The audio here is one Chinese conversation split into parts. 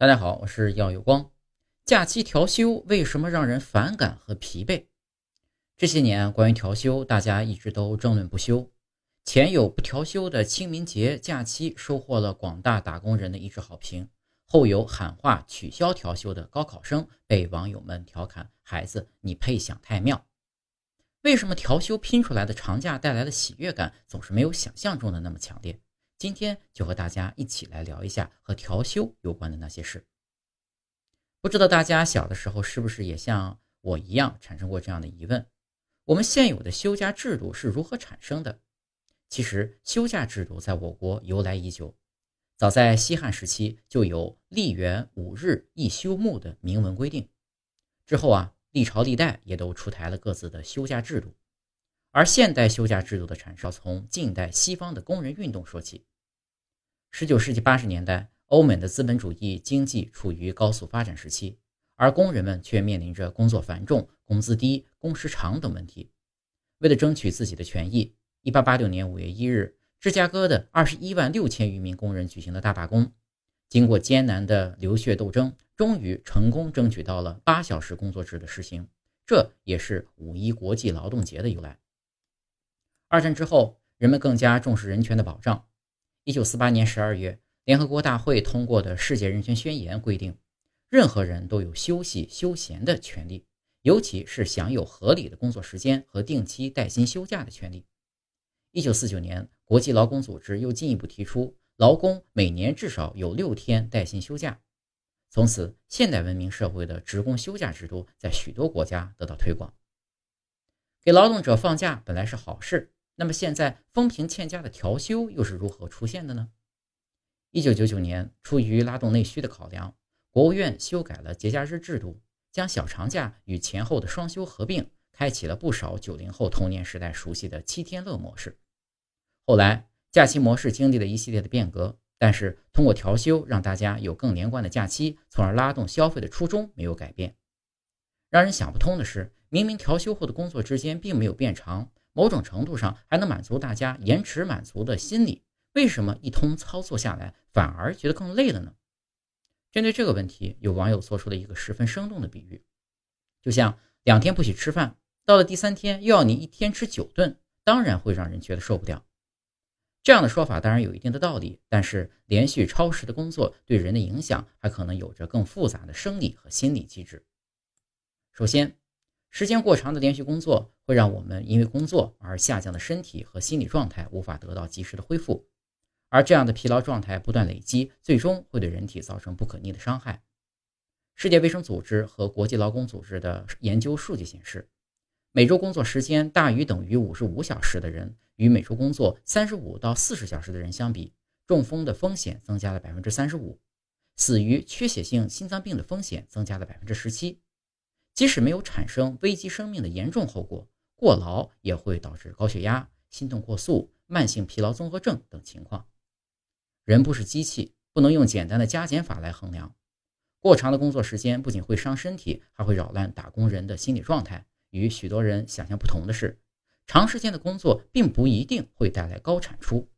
大家好，我是耀有光。假期调休为什么让人反感和疲惫？这些年关于调休，大家一直都争论不休。前有不调休的清明节假期，收获了广大打工人的一致好评；后有喊话取消调休的高考生，被网友们调侃“孩子，你配享太庙”。为什么调休拼出来的长假带来的喜悦感，总是没有想象中的那么强烈？今天就和大家一起来聊一下和调休有关的那些事。不知道大家小的时候是不是也像我一样产生过这样的疑问：我们现有的休假制度是如何产生的？其实，休假制度在我国由来已久，早在西汉时期就有“历元五日一休沐”的明文规定。之后啊，历朝历代也都出台了各自的休假制度。而现代休假制度的产生，从近代西方的工人运动说起。十九世纪八十年代，欧美的资本主义经济处于高速发展时期，而工人们却面临着工作繁重、工资低、工时长等问题。为了争取自己的权益，一八八六年五月一日，芝加哥的二十一万六千余名工人举行了大罢工。经过艰难的流血斗争，终于成功争取到了八小时工作制的实行。这也是五一国际劳动节的由来。二战之后，人们更加重视人权的保障。一九四八年十二月，联合国大会通过的《世界人权宣言》规定，任何人都有休息休闲的权利，尤其是享有合理的工作时间和定期带薪休假的权利。一九四九年，国际劳工组织又进一步提出，劳工每年至少有六天带薪休假。从此，现代文明社会的职工休假制度在许多国家得到推广。给劳动者放假本来是好事。那么现在风评欠佳的调休又是如何出现的呢？一九九九年，出于拉动内需的考量，国务院修改了节假日制度，将小长假与前后的双休合并，开启了不少九零后童年时代熟悉的七天乐模式。后来，假期模式经历了一系列的变革，但是通过调休让大家有更连贯的假期，从而拉动消费的初衷没有改变。让人想不通的是，明明调休后的工作之间并没有变长。某种程度上还能满足大家延迟满足的心理，为什么一通操作下来反而觉得更累了呢？针对这个问题，有网友做出了一个十分生动的比喻，就像两天不许吃饭，到了第三天又要你一天吃九顿，当然会让人觉得受不了。这样的说法当然有一定的道理，但是连续超时的工作对人的影响还可能有着更复杂的生理和心理机制。首先，时间过长的连续工作会让我们因为工作而下降的身体和心理状态无法得到及时的恢复，而这样的疲劳状态不断累积，最终会对人体造成不可逆的伤害。世界卫生组织和国际劳工组织的研究数据显示，每周工作时间大于等于五十五小时的人，与每周工作三十五到四十小时的人相比，中风的风险增加了百分之三十五，死于缺血性心脏病的风险增加了百分之十七。即使没有产生危及生命的严重后果，过劳也会导致高血压、心动过速、慢性疲劳综合症等情况。人不是机器，不能用简单的加减法来衡量。过长的工作时间不仅会伤身体，还会扰乱打工人的心理状态。与许多人想象不同的是，长时间的工作并不一定会带来高产出。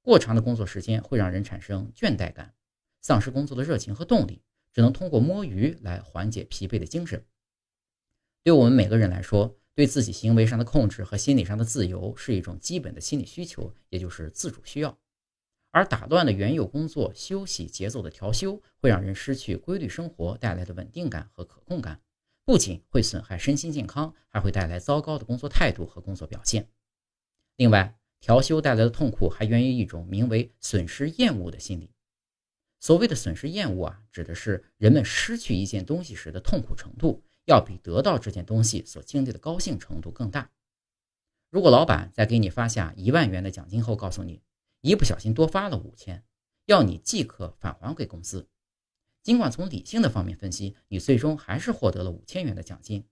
过长的工作时间会让人产生倦怠感，丧失工作的热情和动力，只能通过摸鱼来缓解疲惫的精神。对我们每个人来说，对自己行为上的控制和心理上的自由是一种基本的心理需求，也就是自主需要。而打乱了原有工作休息节奏的调休，会让人失去规律生活带来的稳定感和可控感，不仅会损害身心健康，还会带来糟糕的工作态度和工作表现。另外，调休带来的痛苦还源于一种名为损失厌恶的心理。所谓的损失厌恶啊，指的是人们失去一件东西时的痛苦程度。要比得到这件东西所经历的高兴程度更大。如果老板在给你发下一万元的奖金后，告诉你一不小心多发了五千，要你即刻返还给公司，尽管从理性的方面分析，你最终还是获得了五千元的奖金，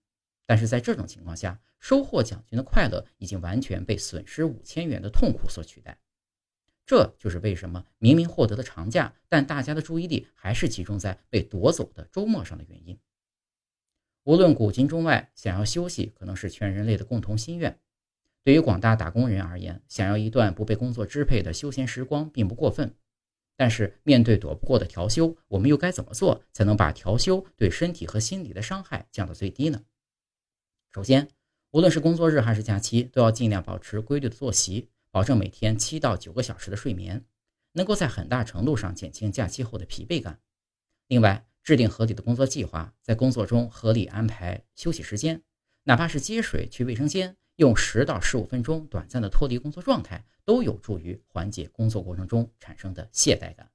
但是在这种情况下，收获奖金的快乐已经完全被损失五千元的痛苦所取代。这就是为什么明明获得了长假，但大家的注意力还是集中在被夺走的周末上的原因。无论古今中外，想要休息可能是全人类的共同心愿。对于广大打工人而言，想要一段不被工作支配的休闲时光并不过分。但是面对躲不过的调休，我们又该怎么做才能把调休对身体和心理的伤害降到最低呢？首先，无论是工作日还是假期，都要尽量保持规律的作息，保证每天七到九个小时的睡眠，能够在很大程度上减轻假期后的疲惫感。另外，制定合理的工作计划，在工作中合理安排休息时间，哪怕是接水、去卫生间，用十到十五分钟短暂的脱离工作状态，都有助于缓解工作过程中产生的懈怠感。